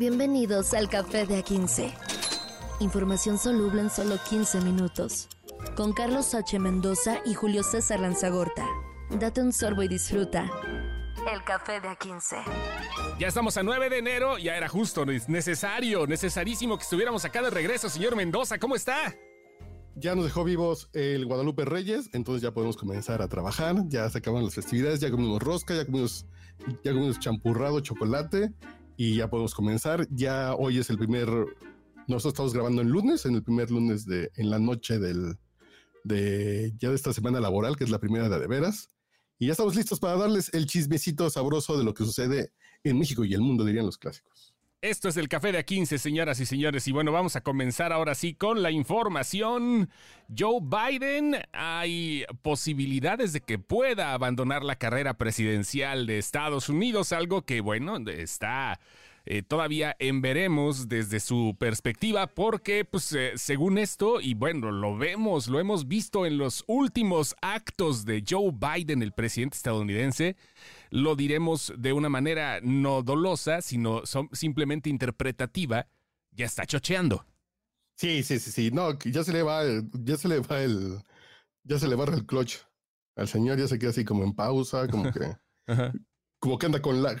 Bienvenidos al Café de A15. Información soluble en solo 15 minutos. Con Carlos H. Mendoza y Julio César Lanzagorta. Date un sorbo y disfruta. El Café de A15. Ya estamos a 9 de enero, ya era justo, necesario, necesarísimo que estuviéramos acá de regreso, señor Mendoza, ¿cómo está? Ya nos dejó vivos el Guadalupe Reyes, entonces ya podemos comenzar a trabajar, ya se acaban las festividades, ya comimos rosca, ya comimos, ya comimos champurrado, chocolate, y ya podemos comenzar. Ya hoy es el primer, nosotros estamos grabando el lunes, en el primer lunes de, en la noche del, de ya de esta semana laboral, que es la primera de, de veras. Y ya estamos listos para darles el chismecito sabroso de lo que sucede en México y el mundo, dirían los clásicos. Esto es el café de A15, señoras y señores. Y bueno, vamos a comenzar ahora sí con la información. Joe Biden, hay posibilidades de que pueda abandonar la carrera presidencial de Estados Unidos, algo que, bueno, está eh, todavía en veremos desde su perspectiva, porque pues eh, según esto, y bueno, lo vemos, lo hemos visto en los últimos actos de Joe Biden, el presidente estadounidense, lo diremos de una manera no dolosa, sino simplemente interpretativa, ya está chocheando. Sí, sí, sí, sí, no, ya se le va, ya se le va el, ya se le va el clutch al señor, ya se queda así como en pausa, como que, como que anda con lag.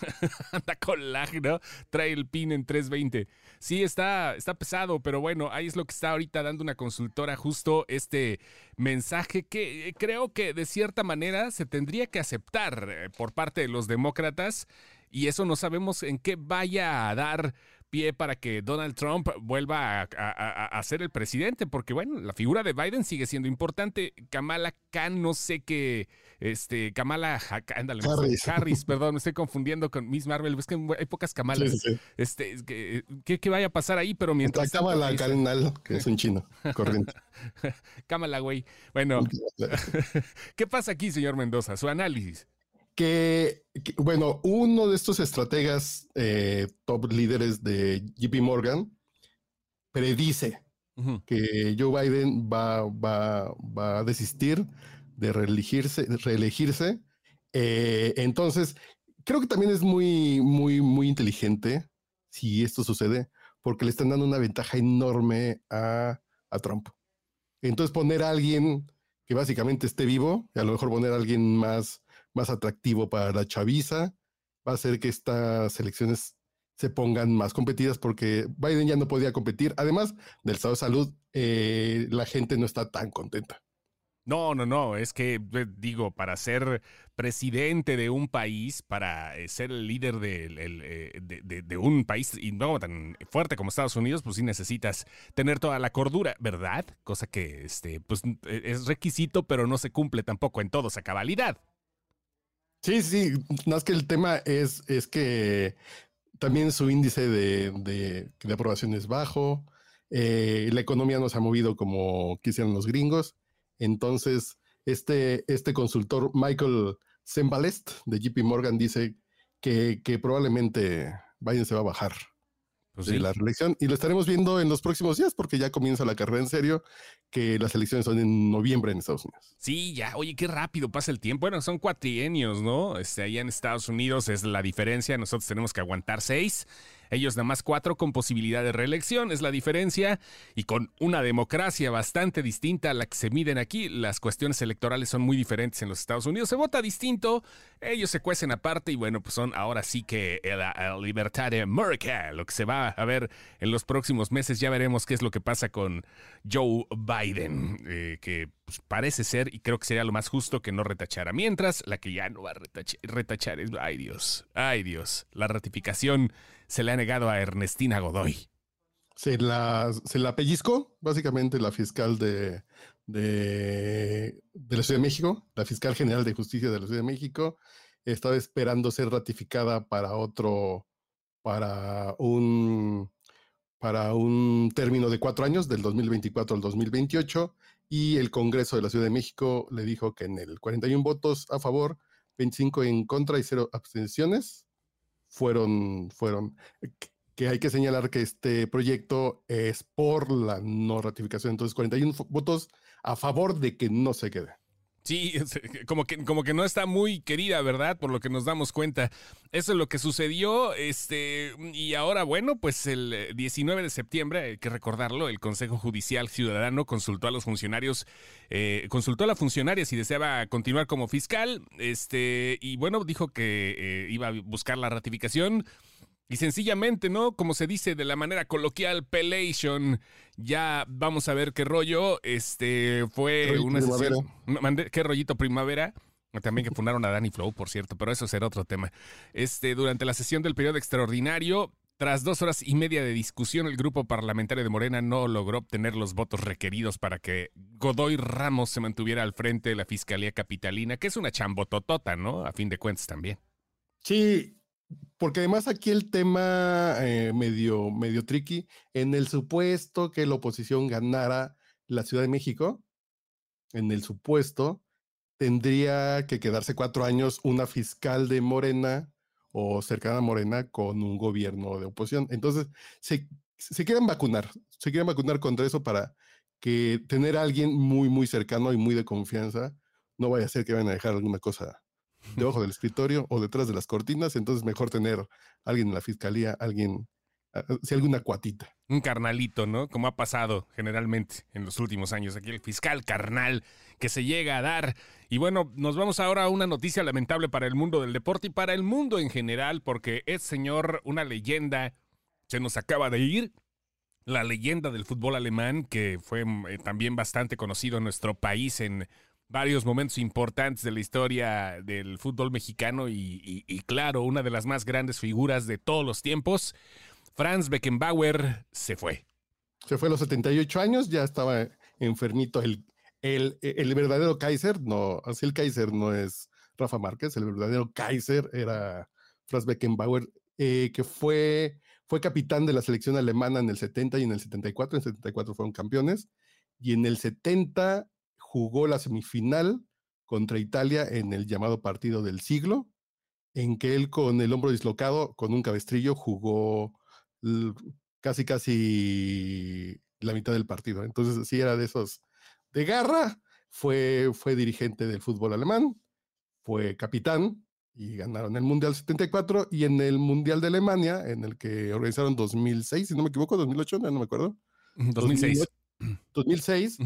Anda con lag, ¿no? Trae el pin en 320. Sí, está, está pesado, pero bueno, ahí es lo que está ahorita dando una consultora, justo este mensaje que eh, creo que de cierta manera se tendría que aceptar eh, por parte de los demócratas y eso no sabemos en qué vaya a dar pie para que Donald Trump vuelva a, ser el presidente, porque bueno, la figura de Biden sigue siendo importante. Kamala Khan, no sé qué, este, Kamala ándale, Harris. perdón, me estoy confundiendo con Miss Marvel, es que hay pocas Kamalas. Este, ¿qué, vaya a pasar ahí? Pero mientras... Kamala Khan, que es un chino, corriente. Kamala, güey. Bueno, ¿qué pasa aquí, señor Mendoza? Su análisis que, bueno, uno de estos estrategas eh, top líderes de JP Morgan predice que Joe Biden va, va, va, a desistir de reelegirse. reelegirse. Eh, entonces, creo que también es muy, muy, muy inteligente si esto sucede, porque le están dando una ventaja enorme a, a Trump. Entonces, poner a alguien que básicamente esté vivo, y a lo mejor poner a alguien más más atractivo para la chaviza, va a hacer que estas elecciones se pongan más competidas porque Biden ya no podía competir. Además del estado de salud, eh, la gente no está tan contenta. No, no, no, es que eh, digo, para ser presidente de un país, para eh, ser el líder de, un país y no tan fuerte como Estados Unidos, pues sí necesitas tener toda la cordura, ¿verdad? Cosa que este, pues, es requisito, pero no se cumple tampoco en todos a cabalidad. Sí, sí, más que el tema es, es que también su índice de, de, aprobación es bajo, eh, la economía no se ha movido como quisieran los gringos, entonces este, este consultor Michael Sembalest de JP Morgan dice que, que probablemente Biden se va a bajar pues de la reelección y lo estaremos viendo en los próximos días porque ya comienza la carrera en serio, que las elecciones son en noviembre en Estados Unidos. Sí, ya, oye, qué rápido pasa el tiempo. Bueno, son cuatrienios, ¿no? Este, allá en Estados Unidos es la diferencia, nosotros tenemos que aguantar seis. Ellos nada más cuatro con posibilidad de reelección, es la diferencia, y con una democracia bastante distinta a la que se miden aquí, las cuestiones electorales son muy diferentes en los Estados Unidos, se vota distinto, ellos se cuecen aparte y bueno, pues son ahora sí que la libertad de América, lo que se va a ver en los próximos meses, ya veremos qué es lo que pasa con Joe Biden, eh, que pues, parece ser, y creo que sería lo más justo que no retachara. Mientras, la que ya no va a retachar es, ay Dios, ay Dios, la ratificación se le ha negado a Ernestina Godoy. Se la, se la pellizcó, básicamente la fiscal de, de, la Ciudad de México, la fiscal general de justicia de la Ciudad de México, estaba esperando ser ratificada para otro, para un, para un término de cuatro años, del 2024 al 2028, y el Congreso de la Ciudad de México le dijo que en el 41 votos a favor, 25 en contra y cero abstenciones, fueron, fueron, que hay que señalar que este proyecto es por la no ratificación. Entonces, 41 votos a favor de que no se quede. Sí, como que, como que no está muy querida, ¿verdad? Por lo que nos damos cuenta. Eso es lo que sucedió. Este, y ahora, bueno, pues el 19 de septiembre, hay que recordarlo, el Consejo Judicial Ciudadano consultó a los funcionarios, eh, consultó a la funcionaria si deseaba continuar como fiscal. Este, y bueno, dijo que eh, iba a buscar la ratificación. Y sencillamente, ¿no? Como se dice de la manera coloquial, pelation. Ya vamos a ver qué rollo. Este fue una sesión. ¿Qué rollito primavera? También que fundaron a Danny Flow, por cierto, pero eso será otro tema. Este, durante la sesión del periodo extraordinario, tras dos horas y media de discusión, el grupo parlamentario de Morena no logró obtener los votos requeridos para que Godoy Ramos se mantuviera al frente de la Fiscalía Capitalina, que es una chambototota, ¿no? A fin de cuentas también. Sí, porque además aquí el tema eh, medio, medio tricky, en el supuesto que la oposición ganara la Ciudad de México, en el supuesto, tendría que quedarse cuatro años una fiscal de Morena o cercana a Morena con un gobierno de oposición. Entonces, se, se quieren vacunar, se quieren vacunar contra eso para que tener a alguien muy, muy cercano y muy de confianza no vaya a ser que vayan a dejar alguna cosa debajo del escritorio o detrás de las cortinas, entonces mejor tener alguien en la fiscalía, alguien, ah, ah, si alguna cuatita. Un carnalito, ¿no? Como ha pasado generalmente en los últimos años. Aquí el fiscal carnal que se llega a dar. Y bueno, nos vamos ahora a una noticia lamentable para el mundo del deporte y para el mundo en general, porque es señor una leyenda, se nos acaba de ir. La leyenda del fútbol alemán, que fue eh, también bastante conocido en nuestro país en varios momentos importantes de la historia del fútbol mexicano y, claro, una de las más grandes figuras de todos los tiempos, Franz Beckenbauer se fue. Se fue a los 78 años, ya estaba enfermito el, el, el verdadero Kaiser, no, así el Kaiser no es Rafa Márquez, el verdadero Kaiser era Franz Beckenbauer, eh, que fue, fue capitán de la selección alemana en el 70 y en el 74, en el 74 fueron campeones, y en el 70 jugó la semifinal contra Italia en el llamado partido del siglo, en que él con el hombro dislocado, con un cabestrillo, jugó casi, casi la mitad del partido. Entonces, sí era de esos de garra, fue, fue dirigente del fútbol alemán, fue capitán y ganaron el Mundial 74 y en el Mundial de Alemania, en el que organizaron 2006, si no me equivoco, 2008, no me acuerdo. 2006. 2006,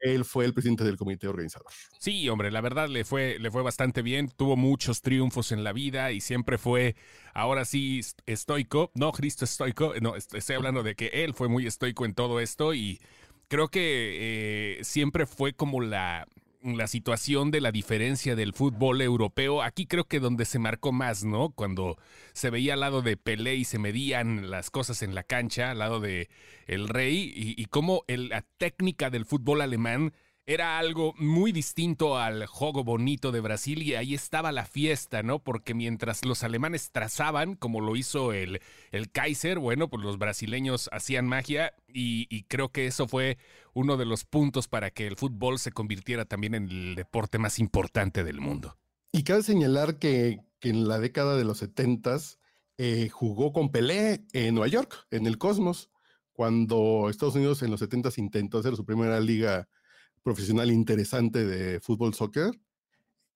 él fue el presidente del comité organizador. Sí, hombre, la verdad le fue, le fue bastante bien, tuvo muchos triunfos en la vida y siempre fue, ahora sí, estoico, no Cristo estoico, no, estoy hablando de que él fue muy estoico en todo esto y creo que eh, siempre fue como la, la situación de la diferencia del fútbol europeo, aquí creo que donde se marcó más, ¿no? Cuando se veía al lado de Pelé y se medían las cosas en la cancha, al lado de el rey, y, y cómo la técnica del fútbol alemán era algo muy distinto al juego bonito de Brasil y ahí estaba la fiesta, ¿no? Porque mientras los alemanes trazaban, como lo hizo el, el Kaiser, bueno, pues los brasileños hacían magia y, creo que eso fue uno de los puntos para que el fútbol se convirtiera también en el deporte más importante del mundo. Y cabe señalar que, que en la década de los setentas eh, jugó con Pelé en Nueva York, en el Cosmos, cuando Estados Unidos en los setentas intentó hacer su primera liga profesional interesante de fútbol soccer.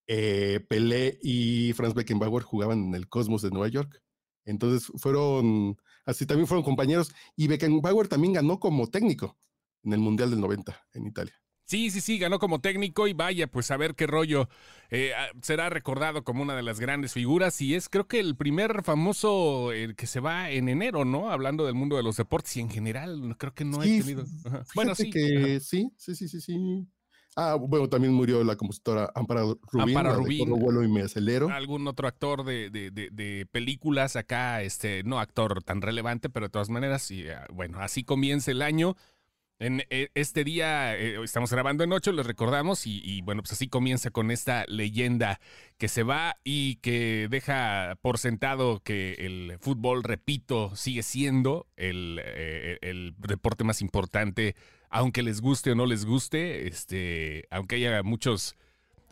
Eh, Pelé y Franz Beckenbauer jugaban en el Cosmos de Nueva York. Entonces fueron, así también fueron compañeros. Y Beckenbauer también ganó como técnico en el Mundial del 90 en Italia. Sí, sí, sí, ganó como técnico y vaya, pues a ver qué rollo. Eh, ah, será recordado como una de las grandes figuras y es creo que el primer famoso el que se va en enero, ¿no? Hablando del mundo de los deportes y en general, creo que no he tenido. Bueno, sí. Que sí, sí, sí, sí, sí. Ah, bueno, también murió la compositora Amparo Rubín. Amparo Rubín. vuelo y me acelero. Algún otro actor de, de, de, películas acá, este, no actor tan relevante, pero de todas maneras, y, ah, bueno, así comienza el año. En eh, este día, eh, estamos grabando en 8, les recordamos, y, bueno, pues así comienza con esta leyenda que se va y que deja por sentado que el fútbol, repito, sigue siendo el, eh, deporte más importante, aunque les guste o no les guste, este, aunque haya muchos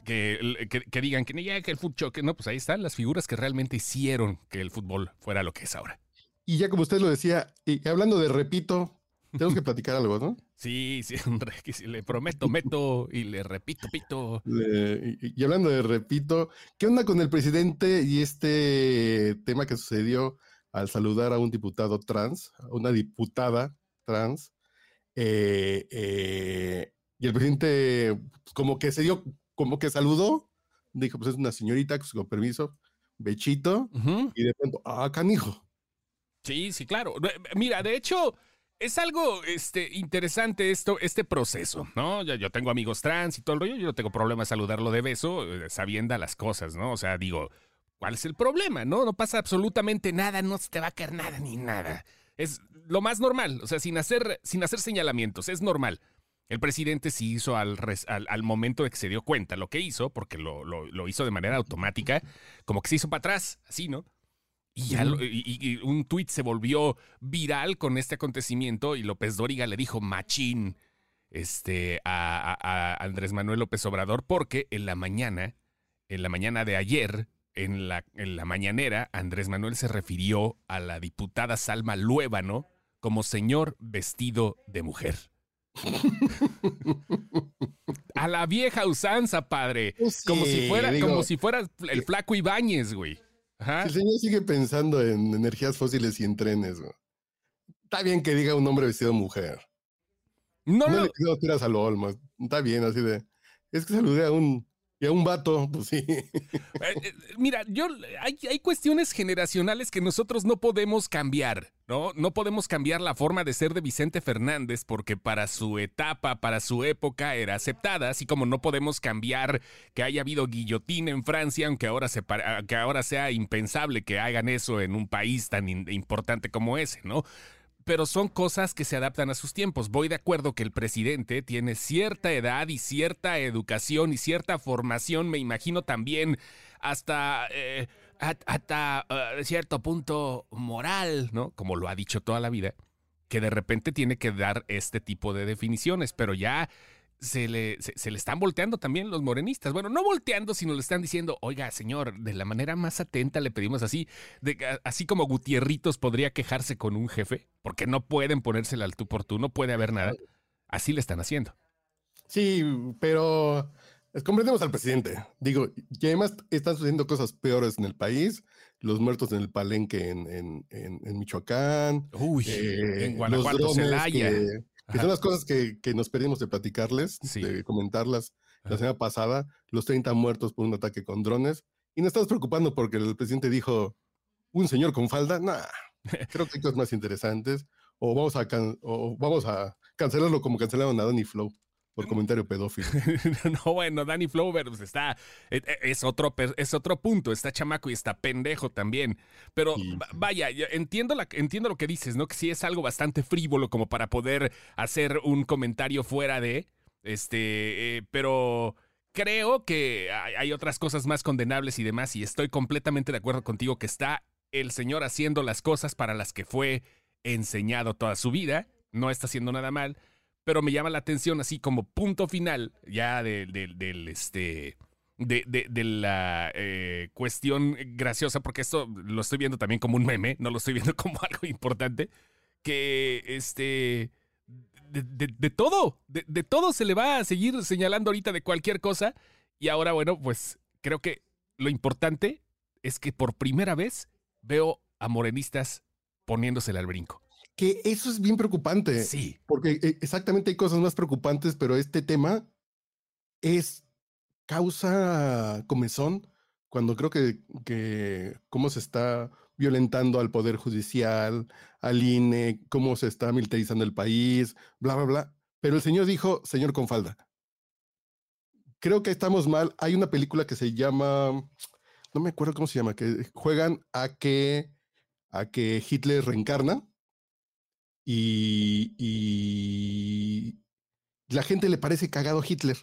que, que, digan que, ya, que el fútbol, que no, pues ahí están las figuras que realmente hicieron que el fútbol fuera lo que es ahora. Y ya como usted lo decía, hablando de repito, Tenemos que platicar algo, ¿no? Sí, sí, le prometo, meto y le repito, pito. y, hablando de repito, ¿qué onda con el presidente y este tema que sucedió al saludar a un diputado trans, a una diputada trans? Eh, eh, y el presidente pues, como que se dio, como que saludó, dijo, pues es una señorita, pues, con permiso, bechito, y de pronto, ah, canijo. Sí, sí, claro. Mira, de hecho, es algo este, interesante esto, este proceso, ¿no? Yo, yo, tengo amigos trans y todo el rollo, yo no tengo problema saludarlo de beso, eh, sabiendo las cosas, ¿no? O sea, digo, ¿cuál es el problema? No, no pasa absolutamente nada, no se te va a caer nada ni nada. Es lo más normal, o sea, sin hacer, sin hacer señalamientos, es normal. El presidente sí hizo al, al, momento de que se dio cuenta lo que hizo, porque lo, lo hizo de manera automática, como que se hizo para atrás, así, ¿no? Y, un tuit se volvió viral con este acontecimiento y López Dóriga le dijo machín este, a, Andrés Manuel López Obrador porque en la mañana, en la mañana de ayer, en la, en la mañanera, Andrés Manuel se refirió a la diputada Salma Luébano como señor vestido de mujer. a la vieja usanza, padre. Pues como si fuera, como si fuera el flaco Ibáñez, güey. El señor sigue pensando en energías fósiles y en trenes. Está bien que diga un hombre vestido de mujer. No, no, le pido tiras a lo Olmo. Está bien, así de. Es que saludé a un y un vato, pues sí. Eh, eh, mira, yo hay, hay, cuestiones generacionales que nosotros no podemos cambiar, ¿no? No podemos cambiar la forma de ser de Vicente Fernández porque para su etapa, para su época era aceptada, así como no podemos cambiar que haya habido guillotín en Francia, aunque ahora, se, que ahora sea impensable que hagan eso en un país tan importante como ese, ¿no? Pero son cosas que se adaptan a sus tiempos. Voy de acuerdo que el presidente tiene cierta edad y cierta educación y cierta formación, me imagino también hasta, eh, hasta eh, cierto punto moral, ¿no? Como lo ha dicho toda la vida, que de repente tiene que dar este tipo de definiciones, pero ya se le, se, le están volteando también los morenistas. Bueno, no volteando, sino le están diciendo, oiga, señor, de la manera más atenta le pedimos así, de, así como Gutierritos podría quejarse con un jefe, porque no pueden ponérsela al tú por tú, no puede haber nada. Así le están haciendo. Sí, pero comprendemos al presidente. Digo, y además están sucediendo cosas peores en el país. Los muertos en el palenque en, en, Michoacán. Uy, eh, en Guanajuato, Celaya. Que son las cosas que, nos pedimos de platicarles, de comentarlas la semana pasada, los 30 muertos por un ataque con drones. Y nos estamos preocupando porque el presidente dijo, un señor con falda, nah, creo que hay cosas más interesantes. O vamos a, o vamos a cancelarlo como cancelaron a Danny Flow por comentario pedófilo. no, bueno, Danny Flower pues, está, e, e, es otro, es otro punto, está chamaco y está pendejo también. Pero vaya, entiendo, la, entiendo lo que dices, ¿no? Que sí es algo bastante frívolo como para poder hacer un comentario fuera de, este, eh, pero creo que hay, otras cosas más condenables y demás, y estoy completamente de acuerdo contigo que está el señor haciendo las cosas para las que fue enseñado toda su vida, no está haciendo nada mal pero me llama la atención así como punto final ya del este... De, la eh, cuestión graciosa, porque esto lo estoy viendo también como un meme, no lo estoy viendo como algo importante, que este, de, todo, de, todo se le va a seguir señalando ahorita de cualquier cosa, y ahora, bueno, pues creo que lo importante es que por primera vez veo a morenistas poniéndosele al brinco que eso es bien preocupante. Sí. Porque eh, exactamente hay cosas más preocupantes, pero este tema es causa comezón cuando creo que, que cómo se está violentando al Poder Judicial, al INE, cómo se está militarizando el país, bla, bla, bla. Pero el señor dijo, señor con falda. Creo que estamos mal. Hay una película que se llama, no me acuerdo cómo se llama, que juegan a que, a que Hitler reencarna y, la gente le parece cagado Hitler.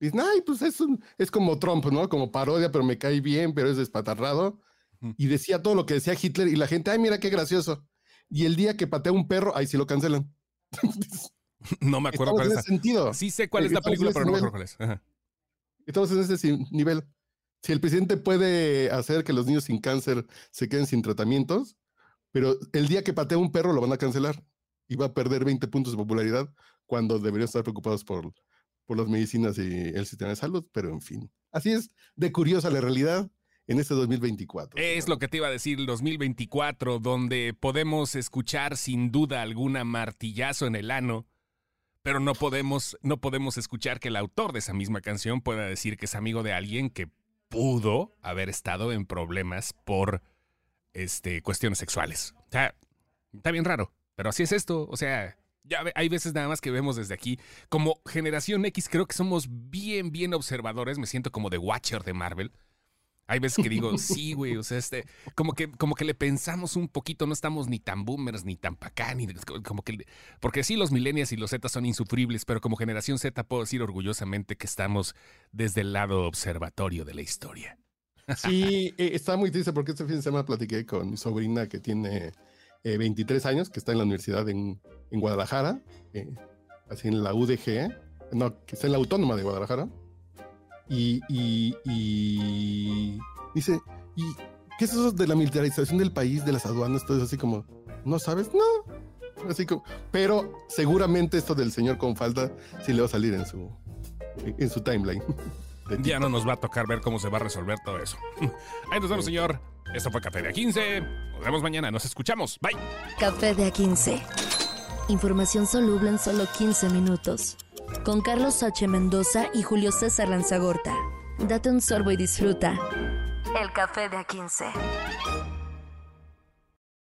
Dicen, ay, pues es, es como Trump, ¿no? Como parodia, pero me cae bien, pero es despatarrado. Y decía todo lo que decía Hitler y la gente, ay, mira qué gracioso. Y el día que patea un perro, ahí sí lo cancelan. no me acuerdo cuál es. sentido. Sí sé cuál es la película, pero no me acuerdo cuál es. Estamos en ese nivel. Si el presidente puede hacer que los niños sin cáncer se queden sin tratamientos, pero el día que patea un perro lo van a cancelar. iba a perder 20 puntos de popularidad cuando deberían estar preocupados por, por las medicinas y el sistema de salud, pero en fin. Así es de curiosa la realidad en este 2024. Es lo que te iba a decir, el 2024, donde podemos escuchar sin duda alguna martillazo en el ano, pero no podemos, no podemos escuchar que el autor de esa misma canción pueda decir que es amigo de alguien que pudo haber estado en problemas por este, cuestiones sexuales. O sea, está bien raro, pero así es esto. O sea, ya hay veces nada más que vemos desde aquí. Como generación X, creo que somos bien, bien observadores. Me siento como de Watcher de Marvel. Hay veces que digo, sí, güey, o sea, este, como que, como que le pensamos un poquito, no estamos ni tan boomers, ni tan pa' acá, ni como que, porque sí, los millennials y los Z son insufribles, pero como generación Z puedo decir orgullosamente que estamos desde el lado observatorio de la historia. Sí, eh, está muy triste porque este fin de semana platiqué con mi sobrina que tiene 23 eh, años, que está en la universidad en, en Guadalajara, eh, así en la UDG, no, que está en la Autónoma de Guadalajara. Y, y, dice, ¿y qué es eso de la militarización del país, de las aduanas? Todo así como, ¿no sabes? No. Así como, pero seguramente esto del señor con falda sí le va a salir en su, en su timeline. Ya no nos va a tocar ver cómo se va a resolver todo eso. Ahí nos vemos, señor. Esto fue Café de A15. Nos vemos mañana. Nos escuchamos. Bye. Café de A15. Información soluble en solo 15 minutos. Con Carlos H. Mendoza y Julio César Lanzagorta. Date un sorbo y disfruta. El Café de A15.